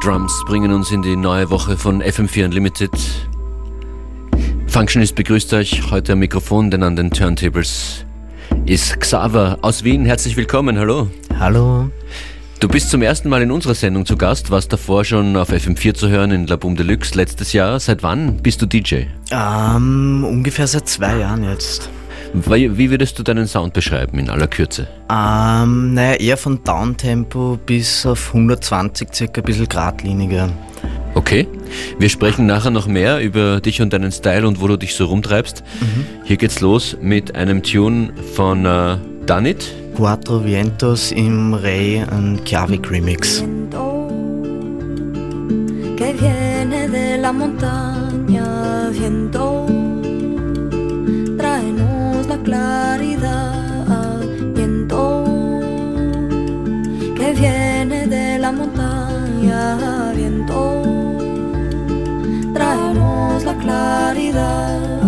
Drums bringen uns in die neue Woche von FM4 Unlimited. Functionist begrüßt euch heute am Mikrofon, denn an den Turntables ist Xaver aus Wien. Herzlich willkommen, hallo. Hallo. Du bist zum ersten Mal in unserer Sendung zu Gast, warst davor schon auf FM4 zu hören in La Boom Deluxe letztes Jahr. Seit wann bist du DJ? Ähm, ungefähr seit zwei Jahren jetzt. Wie würdest du deinen Sound beschreiben in aller Kürze? Ähm, naja, eher von Downtempo bis auf 120 circa, ein bisschen geradliniger. Okay, wir sprechen nachher noch mehr über dich und deinen Style und wo du dich so rumtreibst. Mhm. Hier geht's los mit einem Tune von uh, Danit. Quattro Vientos im Ray und Chiavic Remix. Que viene de la montaña, viento claridad, viento que viene de la montaña, viento, traemos la claridad.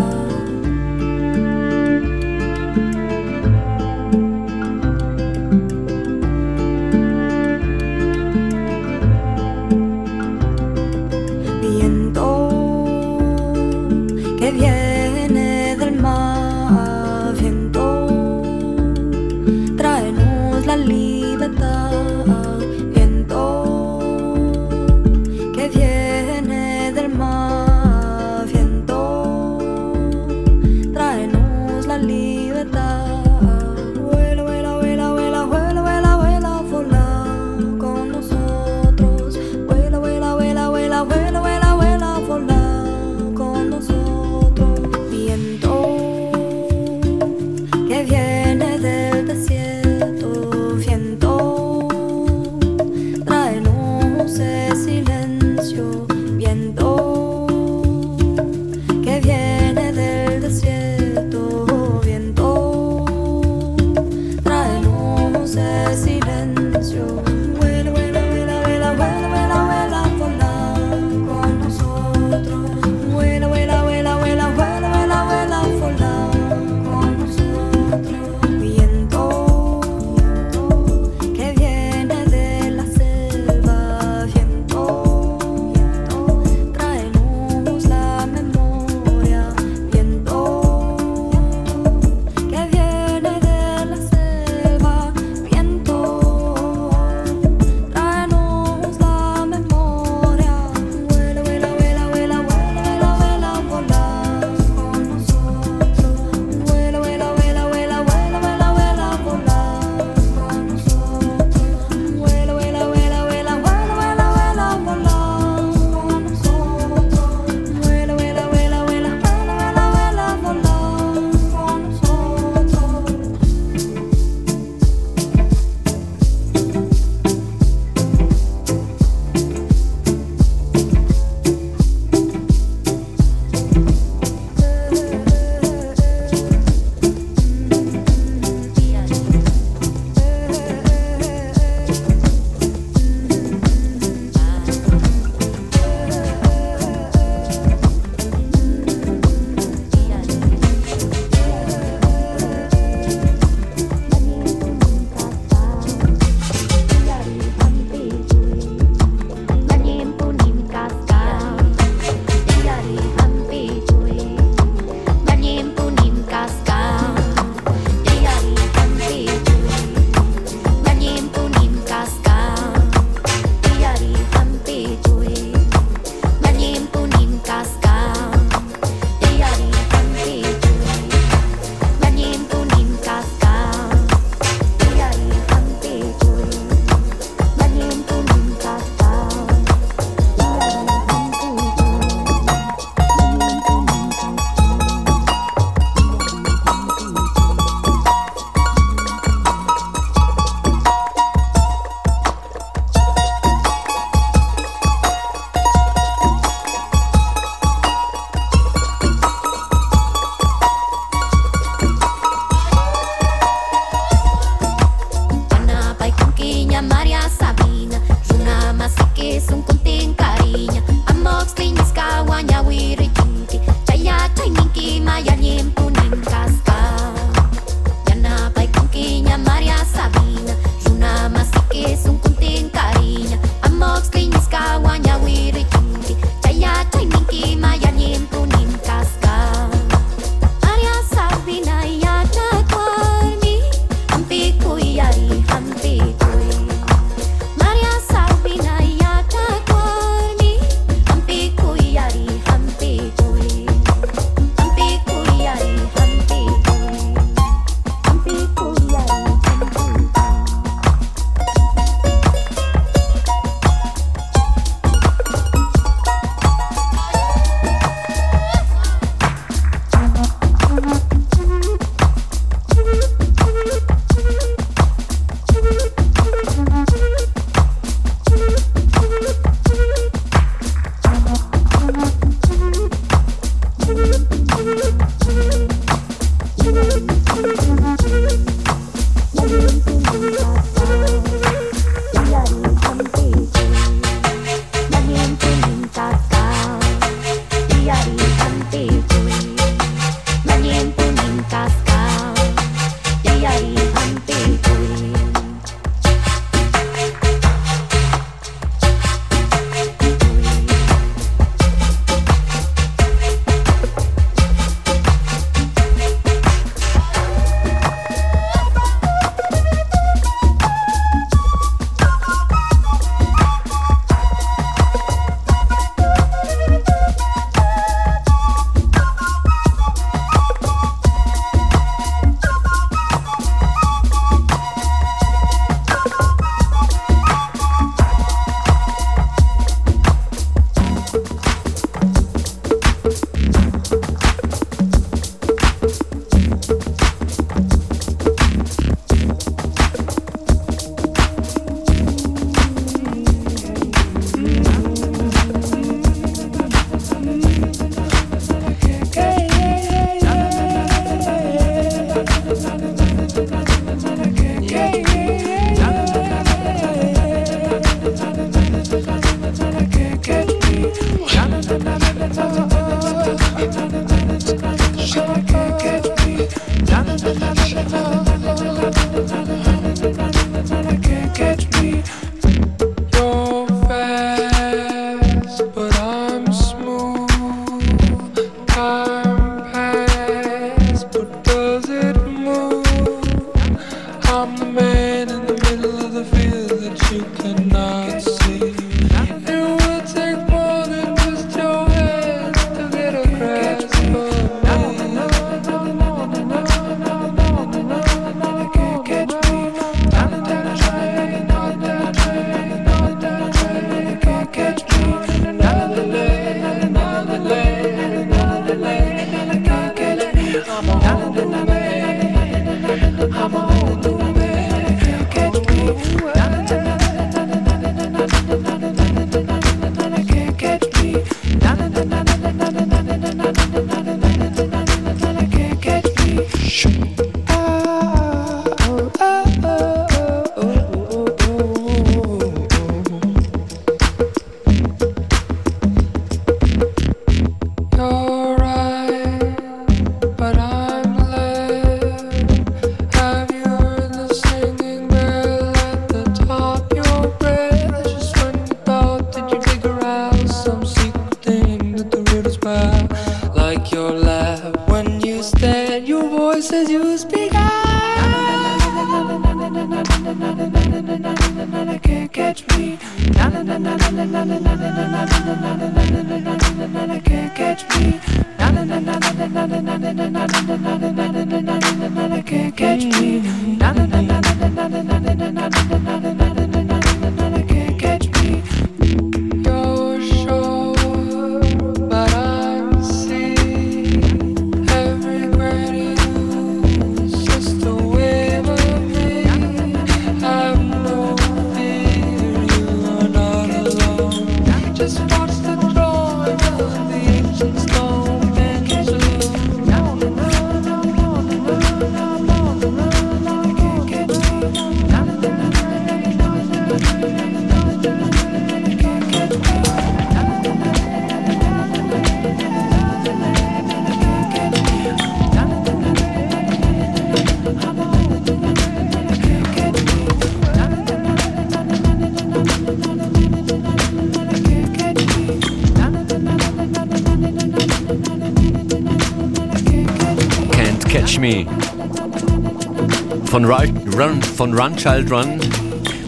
Von Run, von Run Child Run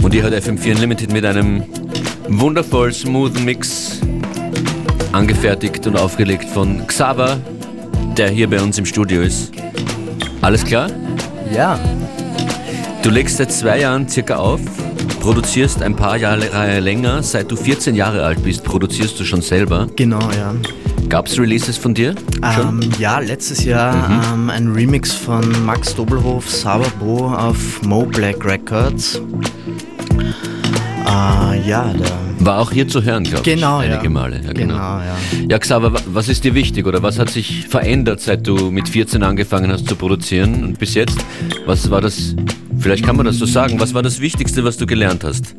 und ihr hört FM4 Unlimited mit einem wundervoll smoothen Mix angefertigt und aufgelegt von Xaver, der hier bei uns im Studio ist. Alles klar? Ja. Du legst seit zwei Jahren circa auf, produzierst ein paar Jahre länger, seit du 14 Jahre alt bist, produzierst du schon selber. Genau, ja. Gab es Releases von dir? Ähm, ja, letztes Jahr mhm. ähm, ein Remix von Max Dobelhof, Sababo auf Mo Black Records. Äh, ja, da war auch hier zu hören, glaube genau, ich, einige ja. Male. Ja, genau. genau, ja. Ja, Xaver, was ist dir wichtig oder was hat sich verändert, seit du mit 14 angefangen hast zu produzieren und bis jetzt? Was war das, vielleicht kann man das so sagen, was war das Wichtigste, was du gelernt hast?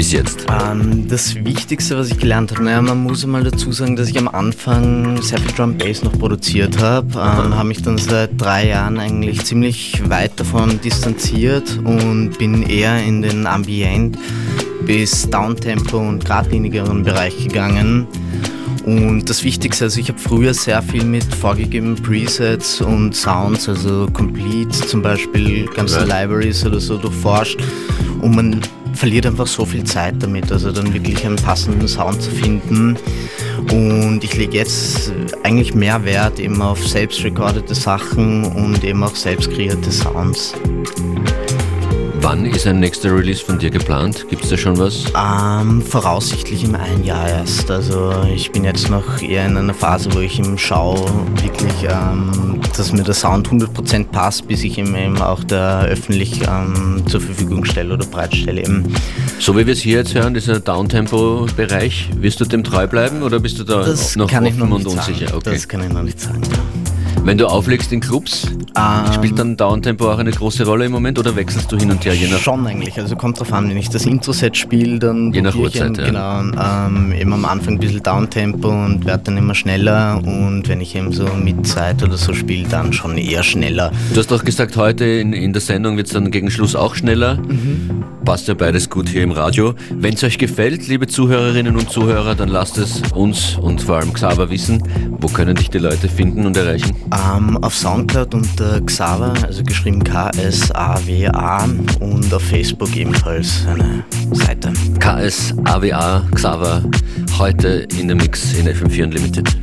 Bis jetzt? Ähm, das Wichtigste, was ich gelernt habe, naja, man muss mal dazu sagen, dass ich am Anfang sehr viel Drum Bass noch produziert habe. Ähm, habe mich dann seit drei Jahren eigentlich ziemlich weit davon distanziert und bin eher in den Ambient bis Downtempo und geradlinigeren Bereich gegangen. Und das Wichtigste, also ich habe früher sehr viel mit vorgegebenen Presets und Sounds, also Complete zum Beispiel, ganze. Libraries oder so durchforscht. Und man verliert einfach so viel Zeit damit, also dann wirklich einen passenden Sound zu finden. Und ich lege jetzt eigentlich mehr Wert eben auf selbst recordete Sachen und eben auch selbst kreierte Sounds. Wann ist ein nächster Release von dir geplant? Gibt es da schon was? Ähm, voraussichtlich im ein Jahr erst. Also ich bin jetzt noch eher in einer Phase, wo ich im Schau wirklich, ähm, dass mir der Sound 100% passt, bis ich ihn eben auch da öffentlich ähm, zur Verfügung stelle oder bereitstelle. Eben. So wie wir es hier jetzt hören, dieser Downtempo-Bereich, wirst du dem treu bleiben oder bist du da das noch offen und unsicher? Okay. Das kann ich noch nicht sagen. Ja. Wenn du auflegst in Clubs, ähm, spielt dann Downtempo auch eine große Rolle im Moment oder wechselst du hin und her? Je nach schon eigentlich, also kommt drauf an, wenn ich das Intro-Set spiele, dann je nach Uhrzeit, ja. genau, ähm, eben am Anfang ein bisschen Downtempo und werde dann immer schneller und wenn ich eben so mit Zeit oder so spiele, dann schon eher schneller. Du hast doch gesagt, heute in, in der Sendung wird es dann gegen Schluss auch schneller. Mhm. Passt ja beides gut hier im Radio. Wenn es euch gefällt, liebe Zuhörerinnen und Zuhörer, dann lasst es uns und vor allem Xaver wissen. Wo können dich die Leute finden und erreichen? Ähm, auf Soundcloud unter Xaver, also geschrieben K-S-A-W-A und auf Facebook ebenfalls eine Seite. K-S-A-W-A, Xaver, heute in der Mix in FM4 Unlimited.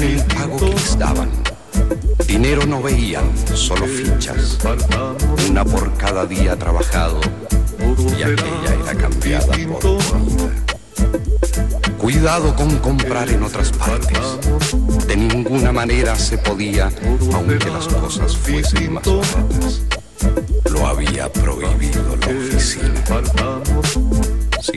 el pago que les daban. Dinero no veían, solo fichas, una por cada día trabajado, y aquella era cambiada por otra. Cuidado con comprar en otras partes. De ninguna manera se podía, aunque las cosas fuesen más baratas. Lo había prohibido la oficina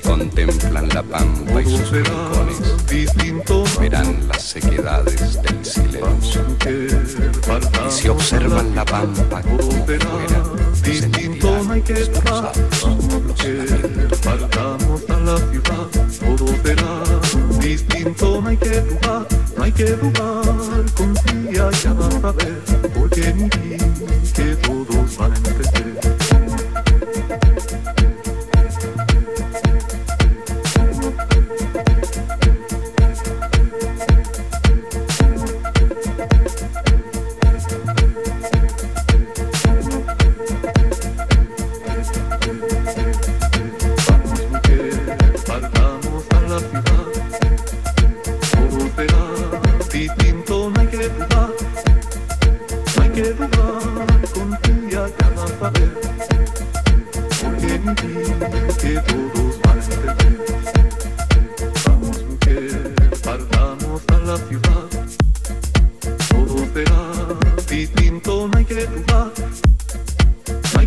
contemplan la pampa y sus rincones, verán las sequedades del silencio. Y si observan la pampa como fuera, sentirán los a la ciudad, todo será distinto, no hay que dudar, no hay que dudar, confía ya vas a ver, porque mi vida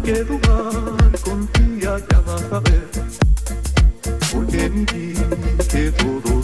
que dudar, confía, ya vas a ver, porque en ti que todo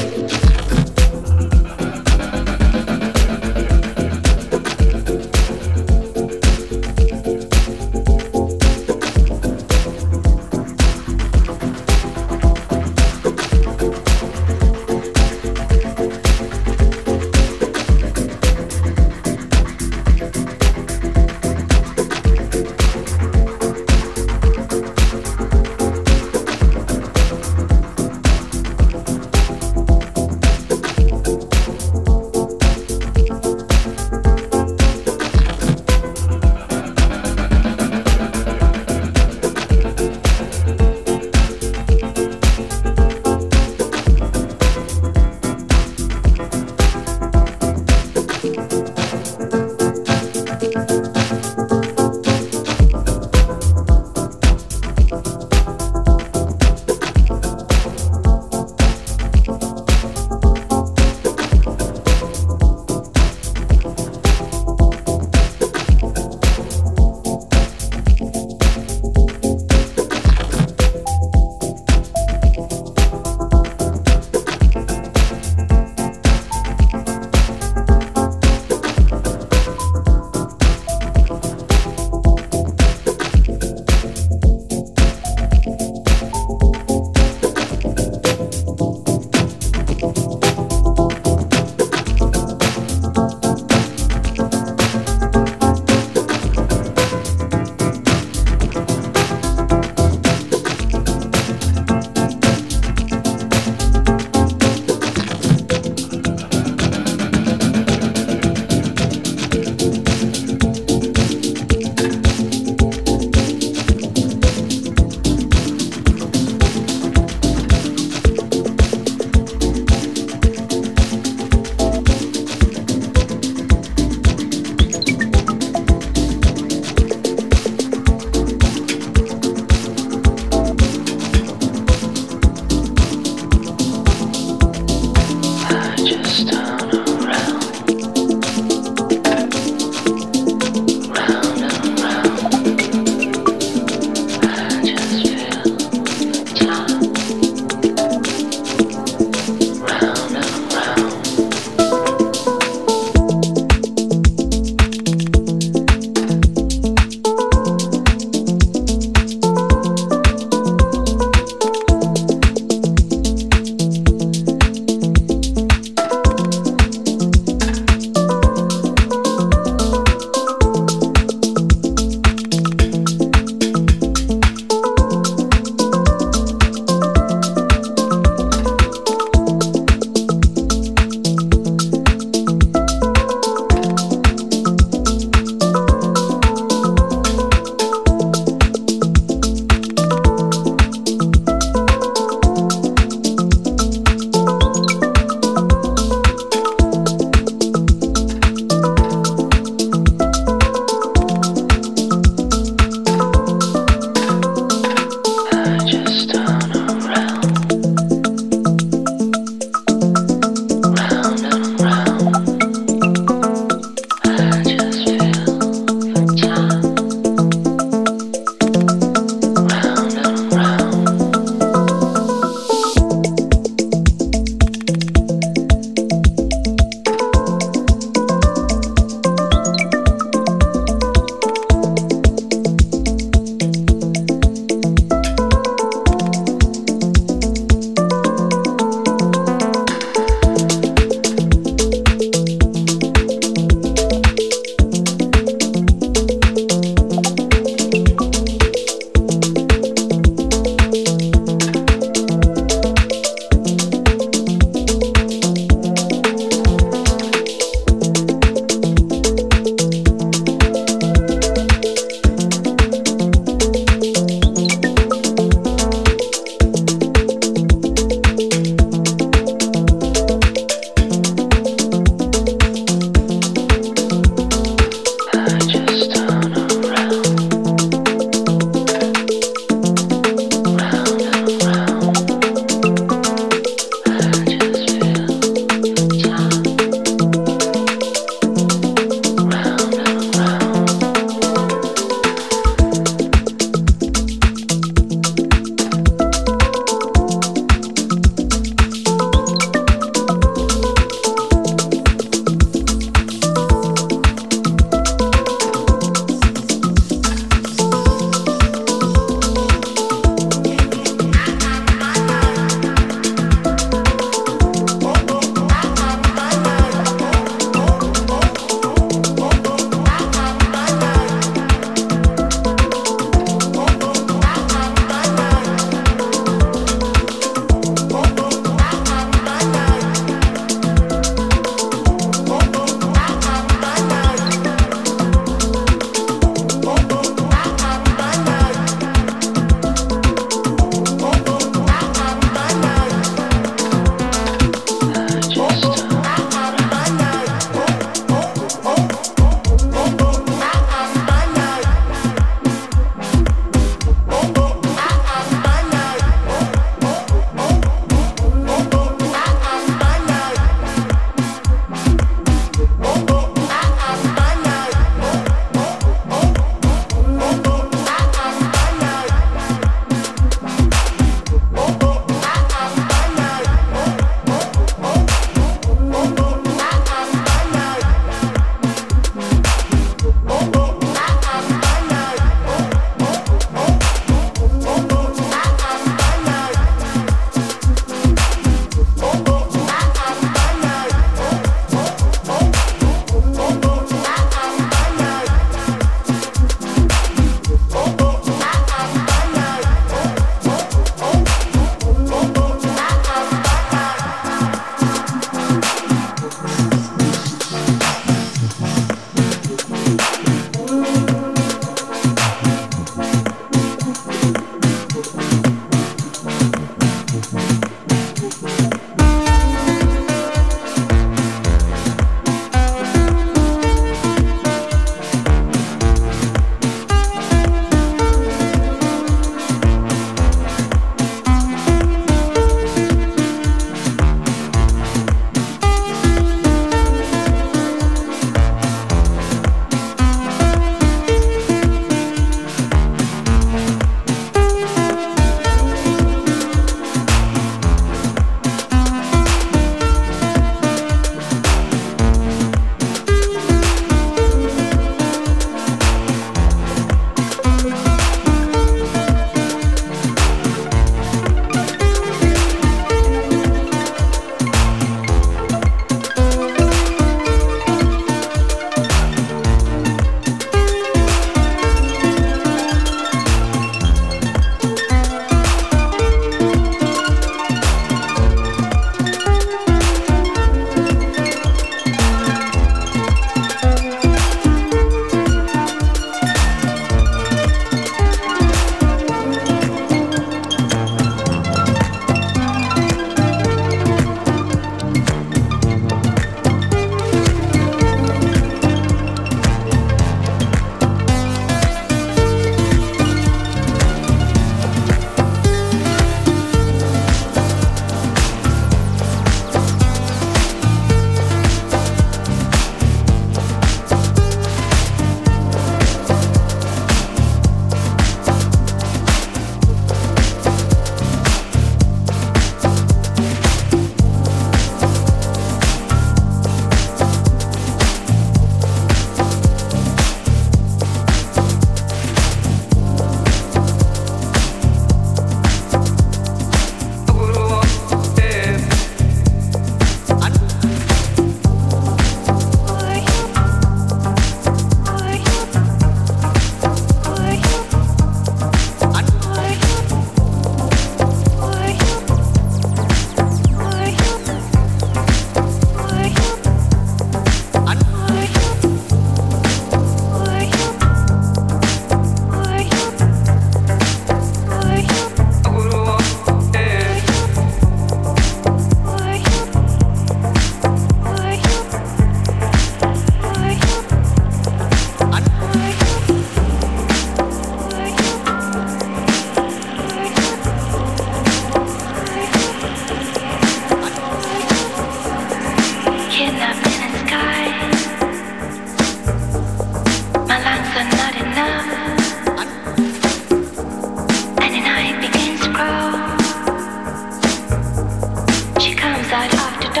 My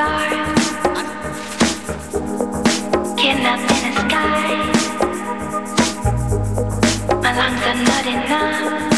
lungs are not enough.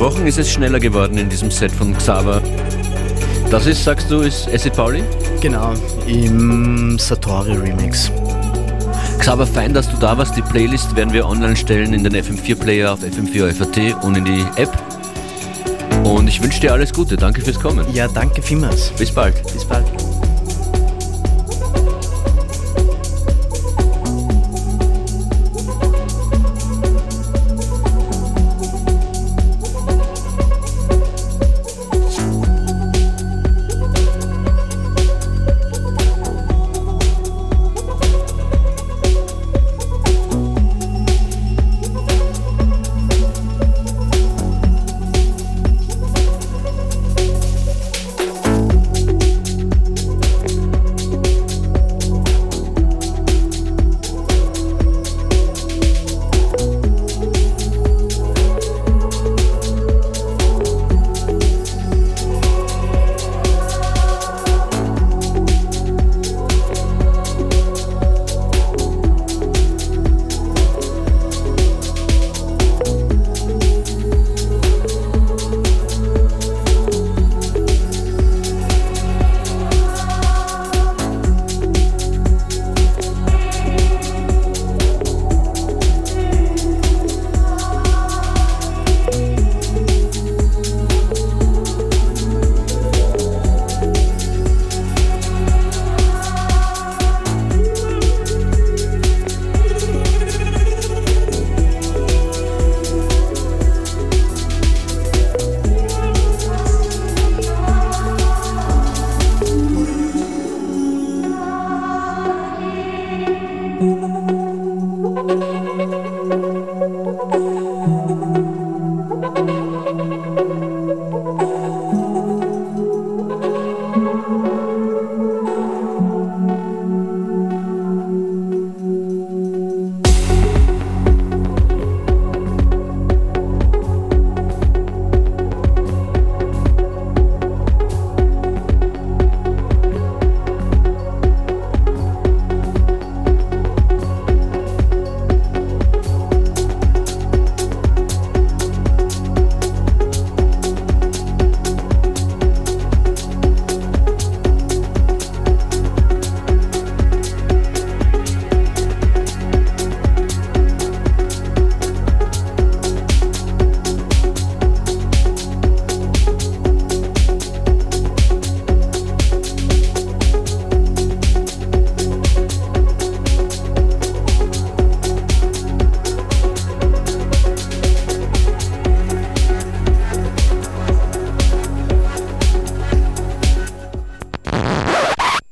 Versprochen ist es schneller geworden in diesem Set von Xaver. Das ist, sagst du, ist Acid Pauli? Genau, im Satori Remix. Xaver, fein, dass du da warst. Die Playlist werden wir online stellen in den FM4-Player auf FM4 FAT und in die App. Und ich wünsche dir alles Gute. Danke fürs Kommen. Ja, danke vielmals. Bis bald. Bis bald.